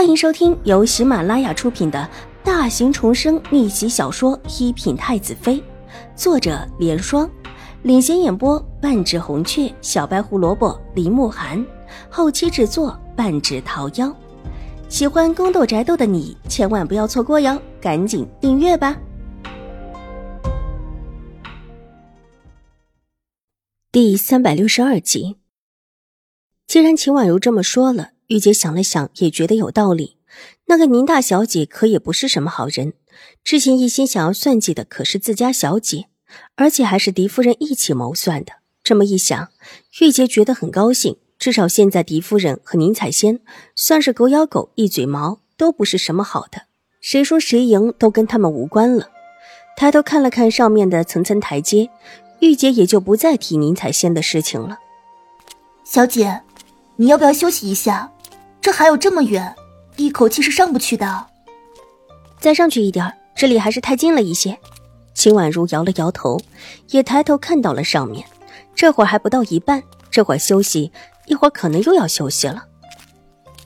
欢迎收听由喜马拉雅出品的大型重生逆袭小说《一品太子妃》，作者：莲霜，领衔演播：半指红雀、小白胡萝卜、林慕寒，后期制作：半指桃夭。喜欢宫斗宅斗的你千万不要错过哟，赶紧订阅吧！第三百六十二集，既然秦婉如这么说了。玉洁想了想，也觉得有道理。那个宁大小姐可也不是什么好人，之前一心想要算计的可是自家小姐，而且还是狄夫人一起谋算的。这么一想，玉洁觉得很高兴。至少现在狄夫人和宁采仙算是狗咬狗，一嘴毛都不是什么好的。谁说谁赢都跟他们无关了。抬头看了看上面的层层台阶，玉洁也就不再提宁采仙的事情了。小姐，你要不要休息一下？这还有这么远，一口气是上不去的。再上去一点，这里还是太近了一些。秦婉如摇了摇头，也抬头看到了上面。这会儿还不到一半，这会儿休息，一会儿可能又要休息了。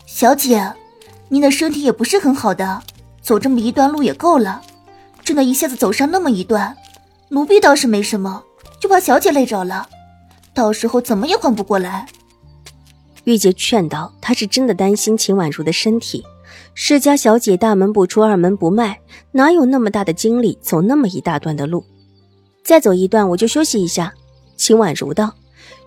小姐，您的身体也不是很好的，走这么一段路也够了。真的，一下子走上那么一段，奴婢倒是没什么，就怕小姐累着了，到时候怎么也缓不过来。玉洁劝道：“她是真的担心秦婉如的身体。世家小姐大门不出二门不迈，哪有那么大的精力走那么一大段的路？再走一段我就休息一下。”秦婉如道。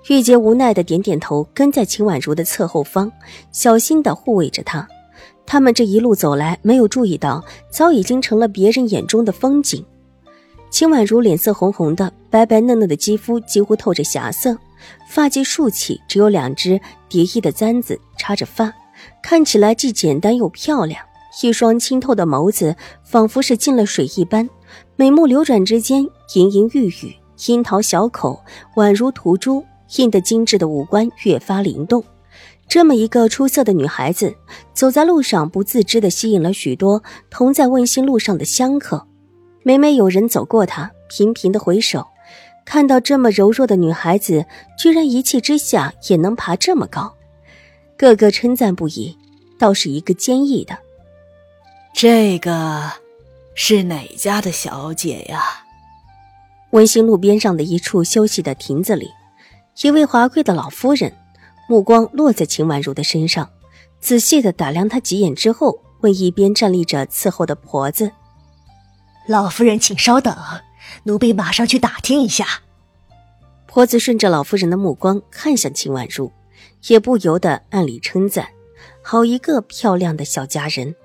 玉洁无奈的点点头，跟在秦婉如的侧后方，小心的护卫着她。他们这一路走来，没有注意到，早已经成了别人眼中的风景。秦婉如脸色红红的，白白嫩嫩的肌肤几乎透着霞色。发髻竖起，只有两只叠衣的簪子插着发，看起来既简单又漂亮。一双清透的眸子仿佛是进了水一般，美目流转之间盈盈欲语，樱桃小口宛如涂珠，印得精致的五官越发灵动。这么一个出色的女孩子，走在路上不自知地吸引了许多同在问心路上的香客。每每有人走过她，频频的回首。看到这么柔弱的女孩子，居然一气之下也能爬这么高，个个称赞不已。倒是一个坚毅的，这个是哪家的小姐呀？温馨路边上的一处休息的亭子里，一位华贵的老夫人，目光落在秦婉如的身上，仔细的打量她几眼之后，问一边站立着伺候的婆子：“老夫人，请稍等。”奴婢马上去打听一下。婆子顺着老夫人的目光看向秦婉如，也不由得暗里称赞：好一个漂亮的小佳人，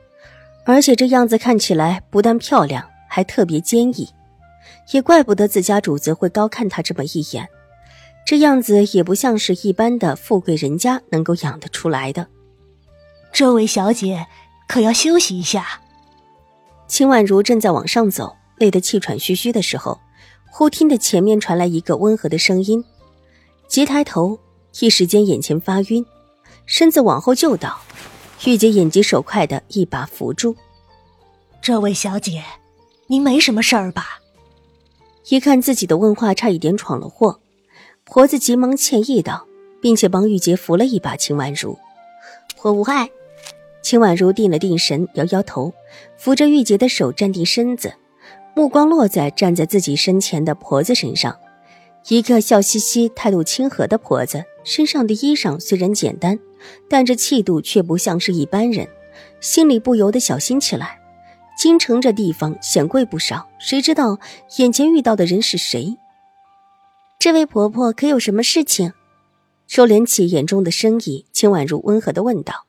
而且这样子看起来不但漂亮，还特别坚毅。也怪不得自家主子会高看她这么一眼，这样子也不像是一般的富贵人家能够养得出来的。这位小姐可要休息一下。秦婉如正在往上走。累得气喘吁吁的时候，忽听得前面传来一个温和的声音，急抬头，一时间眼前发晕，身子往后就倒。玉洁眼疾手快的一把扶住。这位小姐，您没什么事儿吧？一看自己的问话差一点闯了祸，婆子急忙歉意道，并且帮玉洁扶了一把秦婉如。我无碍。秦婉如定了定神，摇摇头，扶着玉洁的手站定身子。目光落在站在自己身前的婆子身上，一个笑嘻嘻、态度亲和的婆子，身上的衣裳虽然简单，但这气度却不像是一般人，心里不由得小心起来。京城这地方显贵不少，谁知道眼前遇到的人是谁？这位婆婆可有什么事情？收敛起眼中的生意，秦婉如温和的问道：“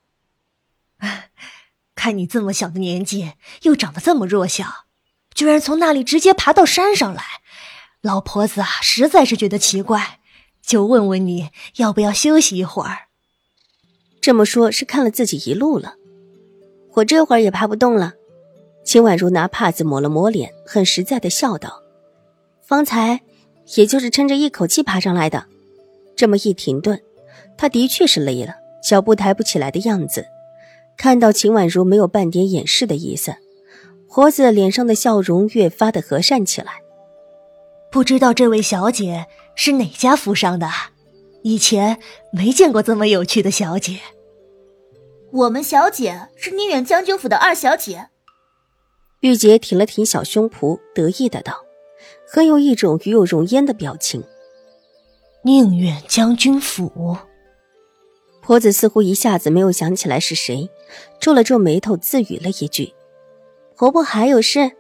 看你这么小的年纪，又长得这么弱小。”居然从那里直接爬到山上来，老婆子啊，实在是觉得奇怪，就问问你要不要休息一会儿。这么说，是看了自己一路了。我这会儿也爬不动了。秦婉如拿帕子抹了抹脸，很实在的笑道：“方才也就是撑着一口气爬上来的。”这么一停顿，他的确是累了，脚步抬不起来的样子。看到秦婉如没有半点掩饰的意思。婆子脸上的笑容越发的和善起来。不知道这位小姐是哪家府上的？以前没见过这么有趣的小姐。我们小姐是宁远将军府的二小姐。玉洁挺了挺小胸脯，得意的道，很有一种与有容焉的表情。宁远将军府。婆子似乎一下子没有想起来是谁，皱了皱眉头，自语了一句：“婆婆还有事。”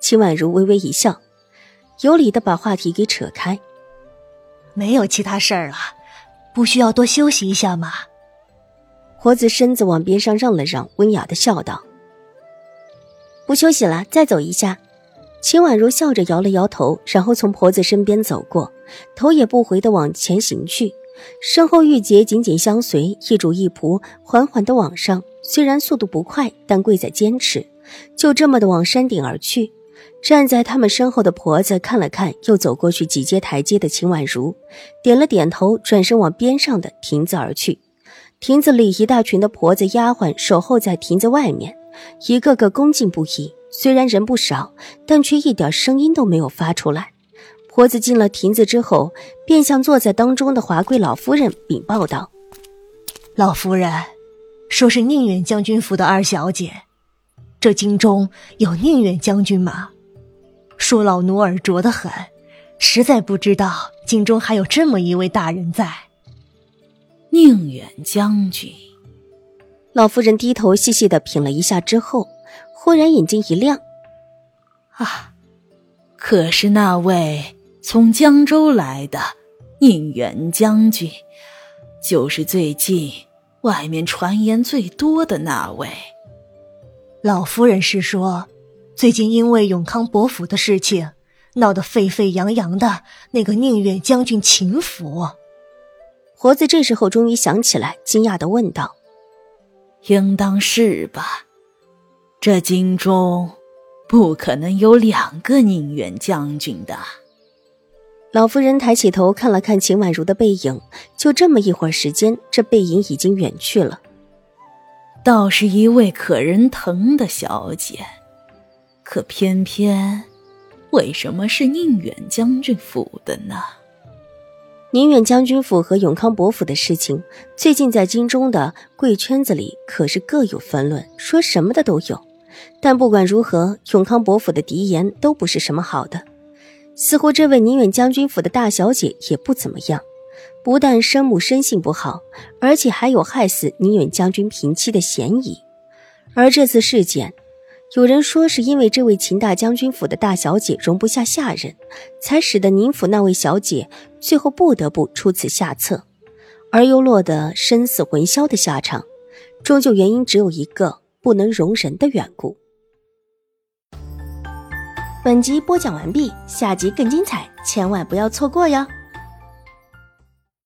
秦婉如微微一笑，有理的把话题给扯开：“没有其他事儿了，不需要多休息一下吗？”婆子身子往边上让了让，温雅的笑道：“不休息了，再走一下。”秦婉如笑着摇了摇头，然后从婆子身边走过，头也不回的往前行去。身后玉洁紧紧相随，一主一仆缓缓的往上，虽然速度不快，但贵在坚持。就这么的往山顶而去。站在他们身后的婆子看了看，又走过去几阶台阶的秦婉如，点了点头，转身往边上的亭子而去。亭子里一大群的婆子丫鬟守候在亭子外面，一个个恭敬不已。虽然人不少，但却一点声音都没有发出来。婆子进了亭子之后，便向坐在当中的华贵老夫人禀报道：“老夫人，说是宁远将军府的二小姐，这京中有宁远将军吗？说老奴耳拙的很，实在不知道京中还有这么一位大人在。”宁远将军，老夫人低头细细的品了一下之后，忽然眼睛一亮：“啊，可是那位……”从江州来的宁远将军，就是最近外面传言最多的那位。老夫人是说，最近因为永康伯府的事情闹得沸沸扬扬的那个宁远将军秦府。活子这时候终于想起来，惊讶的问道：“应当是吧？这京中不可能有两个宁远将军的。”老夫人抬起头看了看秦婉如的背影，就这么一会儿时间，这背影已经远去了。倒是一位可人疼的小姐，可偏偏，为什么是宁远将军府的呢？宁远将军府和永康伯府的事情，最近在京中的贵圈子里可是各有纷论，说什么的都有。但不管如何，永康伯府的嫡言都不是什么好的。似乎这位宁远将军府的大小姐也不怎么样，不但生母生性不好，而且还有害死宁远将军平妻的嫌疑。而这次事件，有人说是因为这位秦大将军府的大小姐容不下下人，才使得宁府那位小姐最后不得不出此下策，而又落得身死魂消的下场。终究原因只有一个：不能容人的缘故。本集播讲完毕，下集更精彩，千万不要错过哟。